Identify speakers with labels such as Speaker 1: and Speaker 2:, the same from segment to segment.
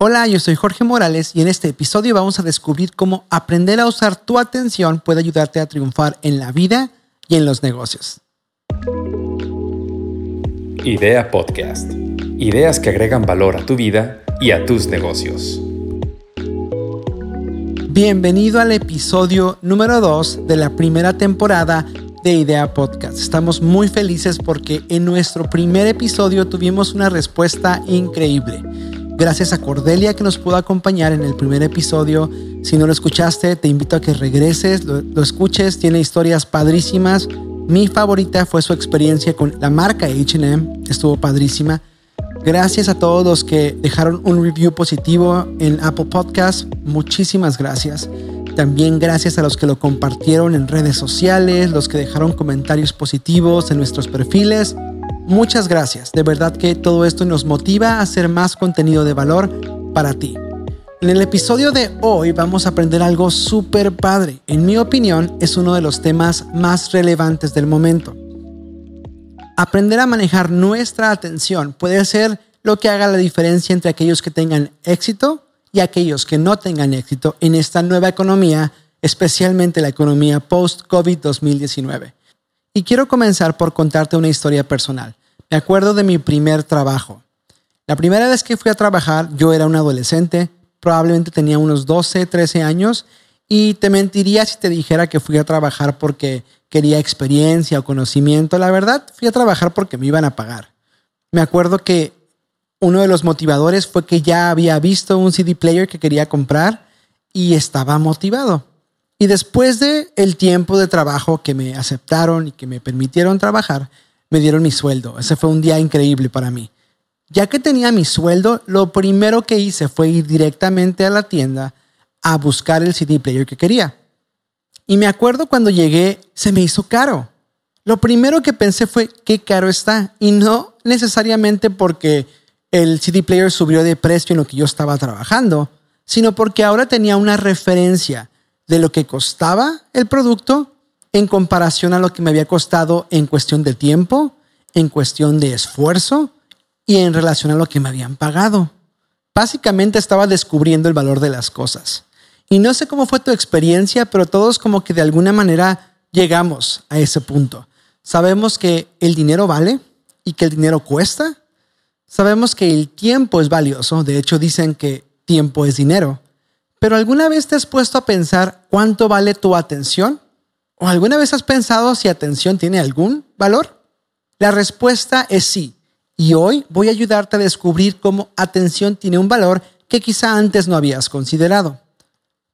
Speaker 1: Hola, yo soy Jorge Morales y en este episodio vamos a descubrir cómo aprender a usar tu atención puede ayudarte a triunfar en la vida y en los negocios.
Speaker 2: Idea Podcast. Ideas que agregan valor a tu vida y a tus negocios.
Speaker 1: Bienvenido al episodio número 2 de la primera temporada de Idea Podcast. Estamos muy felices porque en nuestro primer episodio tuvimos una respuesta increíble. Gracias a Cordelia que nos pudo acompañar en el primer episodio. Si no lo escuchaste, te invito a que regreses, lo, escuches. Tiene historias padrísimas. Mi favorita fue su experiencia con la marca HM. Estuvo padrísima. Gracias a todos los que dejaron un review positivo en Apple Podcast. Muchísimas gracias. También gracias a los que lo compartieron en redes sociales, los que dejaron comentarios positivos en nuestros perfiles Muchas gracias, de verdad que todo esto nos motiva a hacer más contenido de valor para ti. En el episodio de hoy vamos a aprender algo súper padre. En mi opinión es uno de los temas más relevantes del momento. Aprender a manejar nuestra atención puede ser lo que haga la diferencia entre aquellos que tengan éxito y aquellos que no tengan éxito en esta nueva economía, especialmente la economía post-COVID 2019. Y quiero comenzar por contarte una historia personal. Me acuerdo de mi primer trabajo. La primera vez que fui a trabajar, yo era un adolescente, probablemente tenía unos 12, 13 años, y te mentiría si te dijera que fui a trabajar porque quería experiencia o conocimiento. La verdad, fui a trabajar porque me iban a pagar. Me acuerdo que uno de los motivadores fue que ya había visto un CD player que quería comprar y estaba motivado. Y después de el tiempo de trabajo que me aceptaron y que me permitieron trabajar, me dieron mi sueldo. Ese fue un día increíble para mí. Ya que tenía mi sueldo, lo primero que hice fue ir directamente a la tienda a buscar el CD player que quería. Y me acuerdo cuando llegué, se me hizo caro. Lo primero que pensé fue, qué caro está. Y no necesariamente porque el CD player subió de precio en lo que yo estaba trabajando, sino porque ahora tenía una referencia de lo que costaba el producto en comparación a lo que me había costado en cuestión de tiempo, en cuestión de esfuerzo y en relación a lo que me habían pagado. Básicamente estaba descubriendo el valor de las cosas. Y no sé cómo fue tu experiencia, pero todos como que de alguna manera llegamos a ese punto. Sabemos que el dinero vale y que el dinero cuesta. Sabemos que el tiempo es valioso. De hecho, dicen que tiempo es dinero. Pero ¿alguna vez te has puesto a pensar cuánto vale tu atención? ¿O alguna vez has pensado si atención tiene algún valor? La respuesta es sí. Y hoy voy a ayudarte a descubrir cómo atención tiene un valor que quizá antes no habías considerado.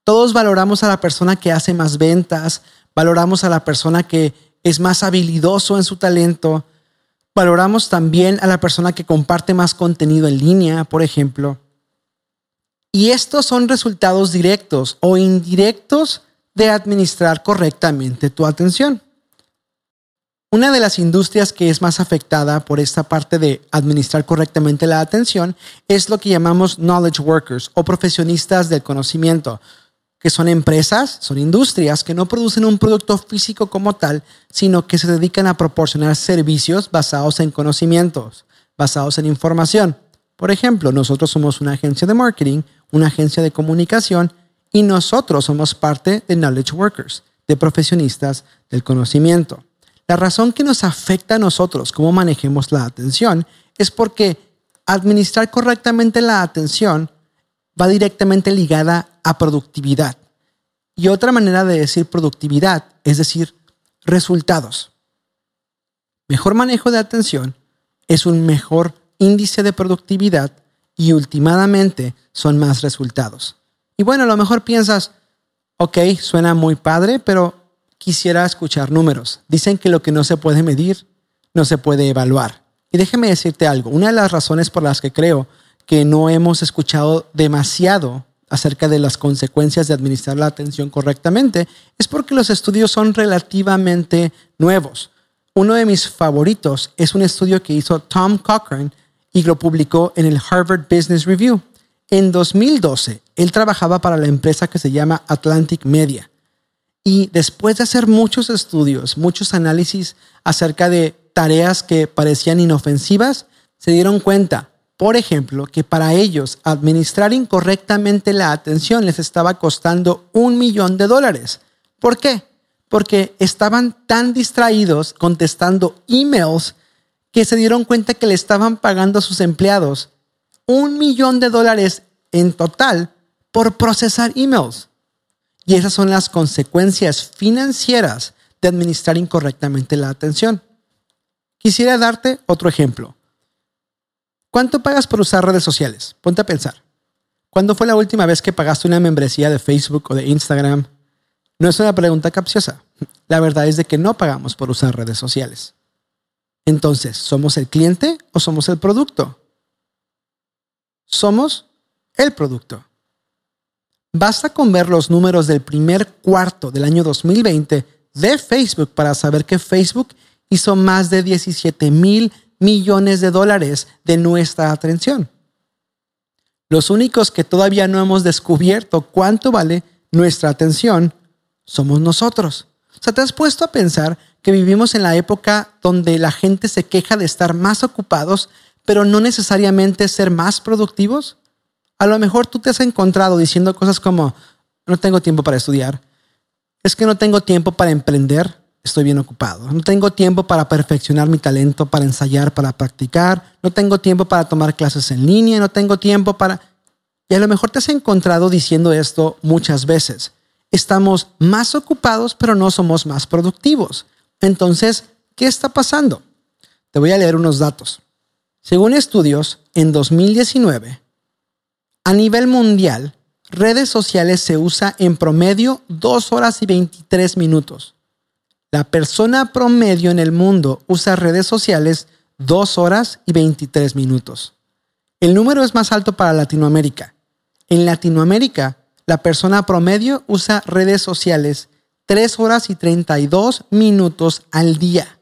Speaker 1: Todos valoramos a la persona que hace más ventas, valoramos a la persona que es más habilidoso en su talento, valoramos también a la persona que comparte más contenido en línea, por ejemplo. Y estos son resultados directos o indirectos de administrar correctamente tu atención. Una de las industrias que es más afectada por esta parte de administrar correctamente la atención es lo que llamamos knowledge workers o profesionistas del conocimiento, que son empresas, son industrias que no producen un producto físico como tal, sino que se dedican a proporcionar servicios basados en conocimientos, basados en información. Por ejemplo, nosotros somos una agencia de marketing, una agencia de comunicación y nosotros somos parte de knowledge workers, de profesionistas del conocimiento. La razón que nos afecta a nosotros cómo manejemos la atención es porque administrar correctamente la atención va directamente ligada a productividad. Y otra manera de decir productividad es decir resultados. Mejor manejo de atención es un mejor índice de productividad y últimamente son más resultados. Y bueno, a lo mejor piensas, ok, suena muy padre, pero quisiera escuchar números. Dicen que lo que no se puede medir, no se puede evaluar. Y déjeme decirte algo, una de las razones por las que creo que no hemos escuchado demasiado acerca de las consecuencias de administrar la atención correctamente es porque los estudios son relativamente nuevos. Uno de mis favoritos es un estudio que hizo Tom Cochrane y lo publicó en el Harvard Business Review. En 2012, él trabajaba para la empresa que se llama Atlantic Media. Y después de hacer muchos estudios, muchos análisis acerca de tareas que parecían inofensivas, se dieron cuenta por ejemplo, que para ellos administrar incorrectamente la atención les estaba costando un millón de dólares. ¿Por qué? Porque estaban tan distraídos contestando emails que se dieron cuenta que le estaban pagando a sus empleados un millón de dólares en total por procesar emails. Y esas son las consecuencias financieras de administrar incorrectamente la atención. Quisiera darte otro ejemplo. ¿Cuánto pagas por usar redes sociales? Ponte a pensar. ¿Cuándo fue la última vez que pagaste una membresía de Facebook o de Instagram? No es una pregunta capciosa. La verdad es de que no pagamos por usar redes sociales. Entonces, ¿somos el cliente o somos el producto? Somos el producto. Basta con ver los números del primer cuarto del año 2020 de Facebook para saber que Facebook hizo más de 17 mil millones de dólares de nuestra atención. Los únicos que todavía no hemos descubierto cuánto vale nuestra atención somos nosotros. O sea, ¿te has puesto a pensar que vivimos en la época donde la gente se queja de estar más ocupados, pero no necesariamente ser más productivos? A lo mejor tú te has encontrado diciendo cosas como, no tengo tiempo para estudiar, es que no tengo tiempo para emprender, estoy bien ocupado, no tengo tiempo para perfeccionar mi talento, para ensayar, para practicar, no tengo tiempo para tomar clases en línea, no tengo tiempo para... Y a lo mejor te has encontrado diciendo esto muchas veces. Estamos más ocupados, pero no somos más productivos. Entonces, ¿qué está pasando? Te voy a leer unos datos. Según estudios, en 2019, a nivel mundial, redes sociales se usa en promedio 2 horas y 23 minutos. La persona promedio en el mundo usa redes sociales 2 horas y 23 minutos. El número es más alto para Latinoamérica. En Latinoamérica, la persona promedio usa redes sociales 3 horas y 32 minutos al día.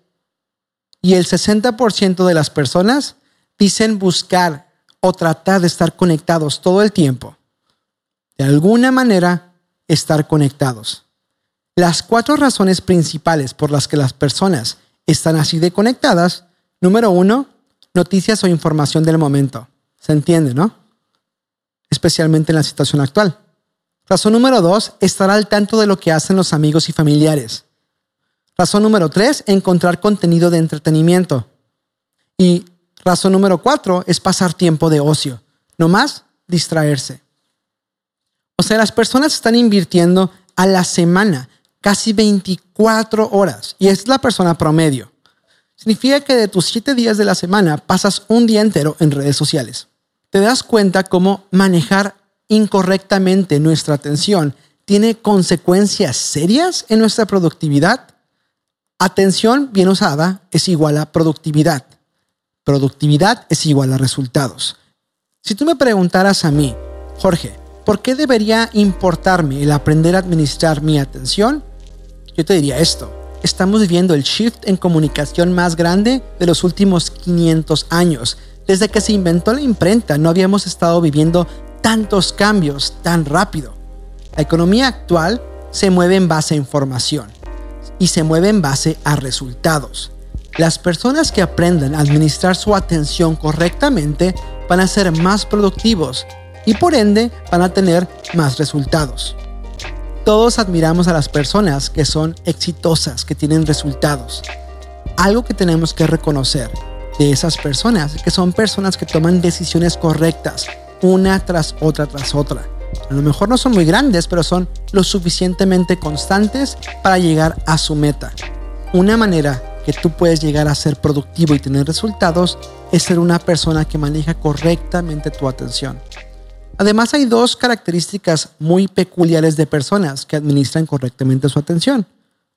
Speaker 1: Y el 60% de las personas dicen buscar o tratar de estar conectados todo el tiempo. De alguna manera, estar conectados. Las cuatro razones principales por las que las personas están así de conectadas, número uno, noticias o información del momento. ¿Se entiende, no? Especialmente en la situación actual. Razón número dos, estar al tanto de lo que hacen los amigos y familiares. Razón número tres, encontrar contenido de entretenimiento. Y Razón número cuatro es pasar tiempo de ocio, no más distraerse. O sea, las personas están invirtiendo a la semana casi 24 horas y es la persona promedio. Significa que de tus siete días de la semana pasas un día entero en redes sociales. ¿Te das cuenta cómo manejar incorrectamente nuestra atención tiene consecuencias serias en nuestra productividad? Atención bien usada es igual a productividad. Productividad es igual a resultados. Si tú me preguntaras a mí, Jorge, ¿por qué debería importarme el aprender a administrar mi atención? Yo te diría esto. Estamos viviendo el shift en comunicación más grande de los últimos 500 años. Desde que se inventó la imprenta no habíamos estado viviendo tantos cambios tan rápido. La economía actual se mueve en base a información y se mueve en base a resultados. Las personas que aprendan a administrar su atención correctamente van a ser más productivos y por ende van a tener más resultados. Todos admiramos a las personas que son exitosas, que tienen resultados. Algo que tenemos que reconocer de esas personas es que son personas que toman decisiones correctas, una tras otra tras otra. A lo mejor no son muy grandes, pero son lo suficientemente constantes para llegar a su meta. Una manera que tú puedes llegar a ser productivo y tener resultados es ser una persona que maneja correctamente tu atención. Además hay dos características muy peculiares de personas que administran correctamente su atención.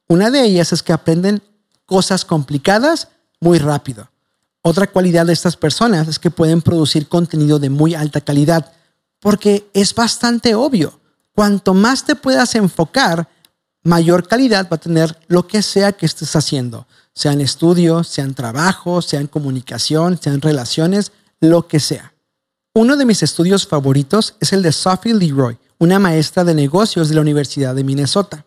Speaker 1: Una de ellas es que aprenden cosas complicadas muy rápido. Otra cualidad de estas personas es que pueden producir contenido de muy alta calidad, porque es bastante obvio. Cuanto más te puedas enfocar, mayor calidad va a tener lo que sea que estés haciendo sean estudios, sean trabajo, sean comunicación, sean relaciones, lo que sea. Uno de mis estudios favoritos es el de Sophie Leroy, una maestra de negocios de la Universidad de Minnesota.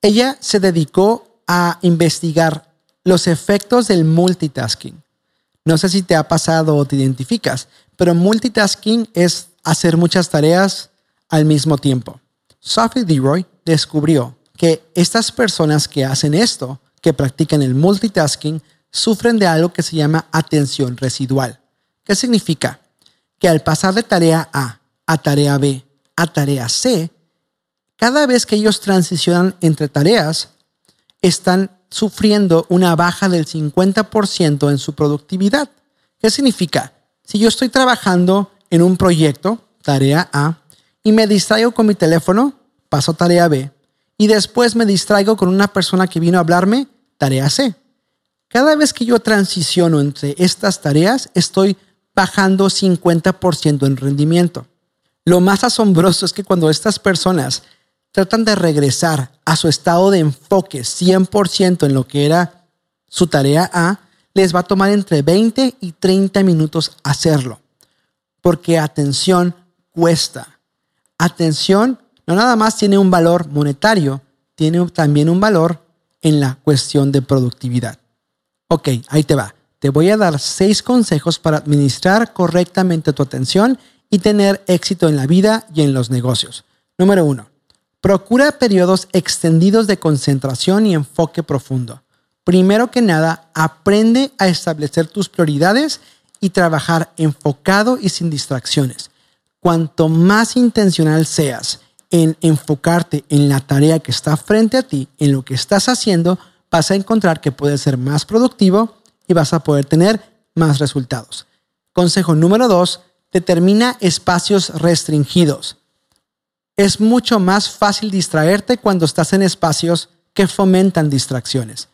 Speaker 1: Ella se dedicó a investigar los efectos del multitasking. No sé si te ha pasado o te identificas, pero multitasking es hacer muchas tareas al mismo tiempo. Sophie Leroy descubrió que estas personas que hacen esto, que practican el multitasking, sufren de algo que se llama atención residual. ¿Qué significa? Que al pasar de tarea A a tarea B a tarea C, cada vez que ellos transicionan entre tareas, están sufriendo una baja del 50% en su productividad. ¿Qué significa? Si yo estoy trabajando en un proyecto, tarea A, y me distraigo con mi teléfono, paso tarea B, y después me distraigo con una persona que vino a hablarme, tarea C. Cada vez que yo transiciono entre estas tareas, estoy bajando 50% en rendimiento. Lo más asombroso es que cuando estas personas tratan de regresar a su estado de enfoque 100% en lo que era su tarea A, les va a tomar entre 20 y 30 minutos hacerlo. Porque atención cuesta. Atención no nada más tiene un valor monetario, tiene también un valor en la cuestión de productividad. Ok, ahí te va. Te voy a dar seis consejos para administrar correctamente tu atención y tener éxito en la vida y en los negocios. Número uno, procura periodos extendidos de concentración y enfoque profundo. Primero que nada, aprende a establecer tus prioridades y trabajar enfocado y sin distracciones. Cuanto más intencional seas en enfocarte en la tarea que está frente a ti, en lo que estás haciendo, vas a encontrar que puedes ser más productivo y vas a poder tener más resultados. Consejo número dos, determina espacios restringidos. Es mucho más fácil distraerte cuando estás en espacios que fomentan distracciones.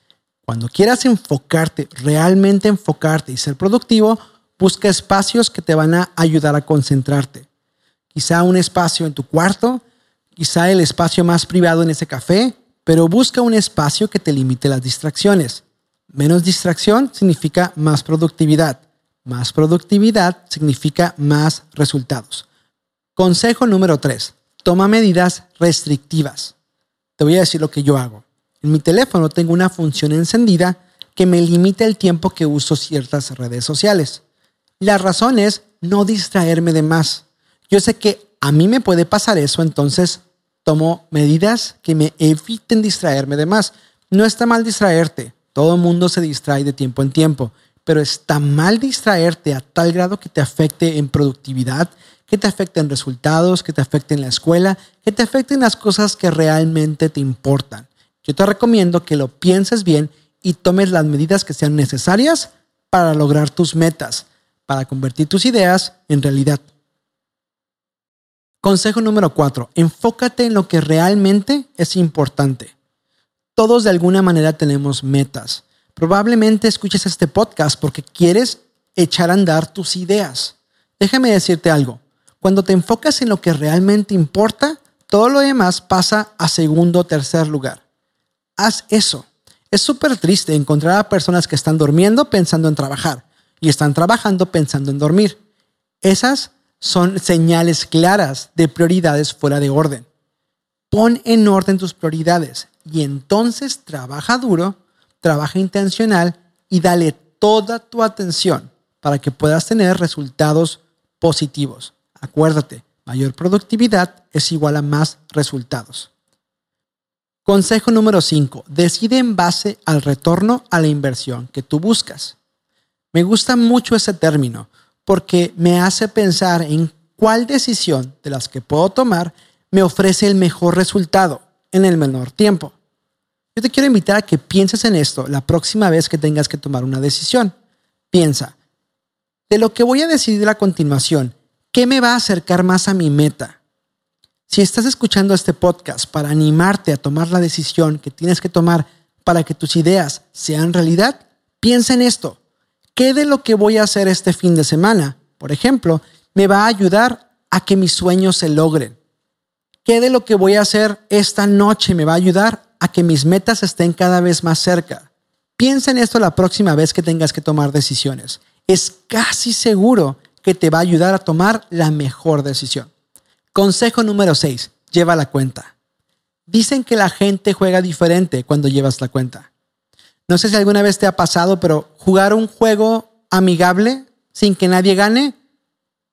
Speaker 1: Cuando quieras enfocarte, realmente enfocarte y ser productivo, busca espacios que te van a ayudar a concentrarte. Quizá un espacio en tu cuarto, quizá el espacio más privado en ese café, pero busca un espacio que te limite las distracciones. Menos distracción significa más productividad. Más productividad significa más resultados. Consejo número 3. Toma medidas restrictivas. Te voy a decir lo que yo hago. En mi teléfono tengo una función encendida que me limita el tiempo que uso ciertas redes sociales. La razón es no distraerme de más. Yo sé que a mí me puede pasar eso, entonces tomo medidas que me eviten distraerme de más. No está mal distraerte. Todo el mundo se distrae de tiempo en tiempo pero está mal distraerte a tal grado que te afecte en productividad, que te afecte en resultados, que te afecte en la escuela, que te afecte en las cosas que realmente te importan. Yo te recomiendo que lo pienses bien y tomes las medidas que sean necesarias para lograr tus metas, para convertir tus ideas en realidad. Consejo número cuatro, enfócate en lo que realmente es importante. Todos de alguna manera tenemos metas. Probablemente escuches este podcast porque quieres echar a andar tus ideas. Déjame decirte algo. Cuando te enfocas en lo que realmente importa, todo lo demás pasa a segundo o tercer lugar. Haz eso. Es súper triste encontrar a personas que están durmiendo pensando en trabajar y están trabajando pensando en dormir. Esas son señales claras de prioridades fuera de orden. Pon en orden tus prioridades y entonces trabaja duro trabaja intencional y dale toda tu atención para que puedas tener resultados positivos. Acuérdate, mayor productividad es igual a más resultados. Consejo número 5. Decide en base al retorno a la inversión que tú buscas. Me gusta mucho ese término porque me hace pensar en cuál decisión de las que puedo tomar me ofrece el mejor resultado en el menor tiempo. Yo te quiero invitar a que pienses en esto la próxima vez que tengas que tomar una decisión. Piensa, de lo que voy a decidir a continuación, ¿qué me va a acercar más a mi meta? Si estás escuchando este podcast para animarte a tomar la decisión que tienes que tomar para que tus ideas sean realidad, piensa en esto. ¿Qué de lo que voy a hacer este fin de semana, por ejemplo, me va a ayudar a que mis sueños se logren? ¿Qué de lo que voy a hacer esta noche me va a ayudar a que mis metas estén cada vez más cerca. Piensa en esto la próxima vez que tengas que tomar decisiones. Es casi seguro que te va a ayudar a tomar la mejor decisión. Consejo número 6. Lleva la cuenta. Dicen que la gente juega diferente cuando llevas la cuenta. No sé si alguna vez te ha pasado, pero jugar un juego amigable sin que nadie gane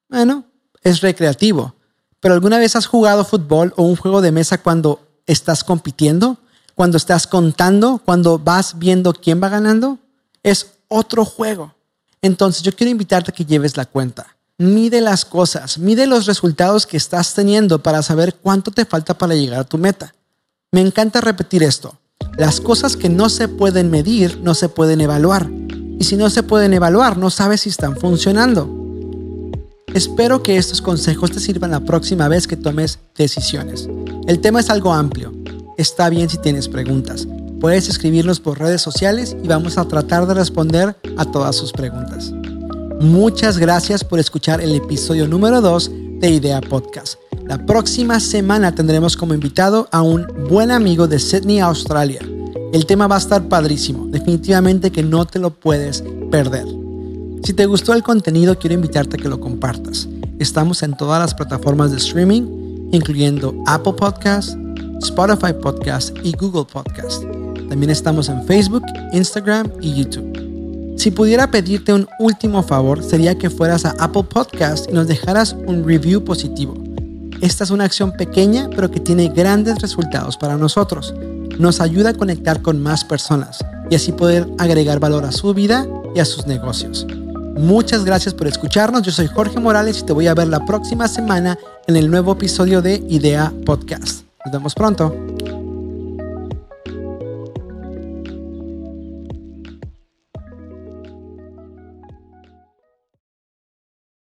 Speaker 1: Bueno, es recreativo. Pero ¿alguna vez has jugado fútbol o un juego de mesa cuando estás compitiendo? Cuando estás contando, cuando vas viendo quién va ganando? Es otro juego. Entonces yo quiero invitarte a que lleves la cuenta. Mide las cosas, mide los resultados que estás teniendo para saber cuánto te falta para llegar a tu meta. Me encanta repetir esto. Las cosas que no se pueden medir no se pueden evaluar. Y si no se pueden evaluar, no sabes si están funcionando. Espero que estos consejos te sirvan la próxima vez que tomes decisiones. El tema es algo amplio. Está bien si tienes preguntas. Puedes escribirnos por redes sociales y vamos a tratar de responder a todas sus preguntas. Muchas gracias por escuchar el episodio número 2 de Idea Podcast. La próxima semana tendremos como invitado a un buen amigo de Sydney, Australia. El tema va a estar padrísimo, definitivamente que no te lo puedes perder. Si te gustó el contenido, quiero invitarte a que lo compartas. Estamos en todas las plataformas de streaming, incluyendo Apple Podcasts, Spotify Podcast y Google Podcast. También estamos en Facebook, Instagram y YouTube. Si pudiera pedirte un último favor, sería que fueras a Apple Podcast y nos dejaras un review positivo. Esta es una acción pequeña, pero que tiene grandes resultados para nosotros. Nos ayuda a conectar con más personas y así poder agregar valor a su vida y a sus negocios. Muchas gracias por escucharnos. Yo soy Jorge Morales y te voy a ver la próxima semana en el nuevo episodio de Idea Podcast. Nos vemos pronto.